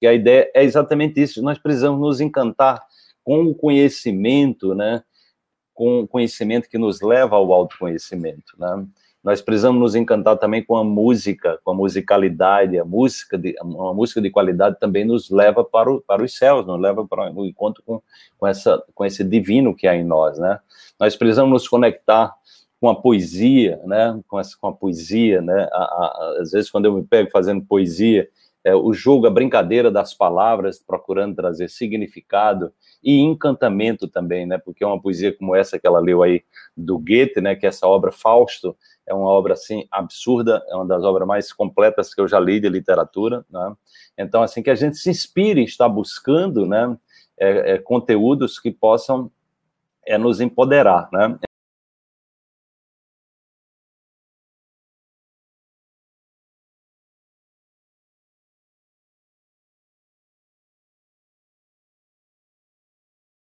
que a ideia é exatamente isso, nós precisamos nos encantar com o conhecimento, né? Com o conhecimento que nos leva ao autoconhecimento, né? Nós precisamos nos encantar também com a música, com a musicalidade, a música de, uma música de qualidade também nos leva para, o, para os céus, nos leva para o encontro com, com, essa, com esse divino que há em nós, né? Nós precisamos nos conectar com a poesia, né? Com, essa, com a poesia, né? A, a, às vezes, quando eu me pego fazendo poesia, é, o jogo, a brincadeira das palavras, procurando trazer significado e encantamento também, né? Porque uma poesia como essa que ela leu aí do Goethe, né? Que é essa obra Fausto é uma obra assim absurda, é uma das obras mais completas que eu já li de literatura, né? Então assim que a gente se inspire, está buscando, né? É, é, conteúdos que possam é, nos empoderar, né?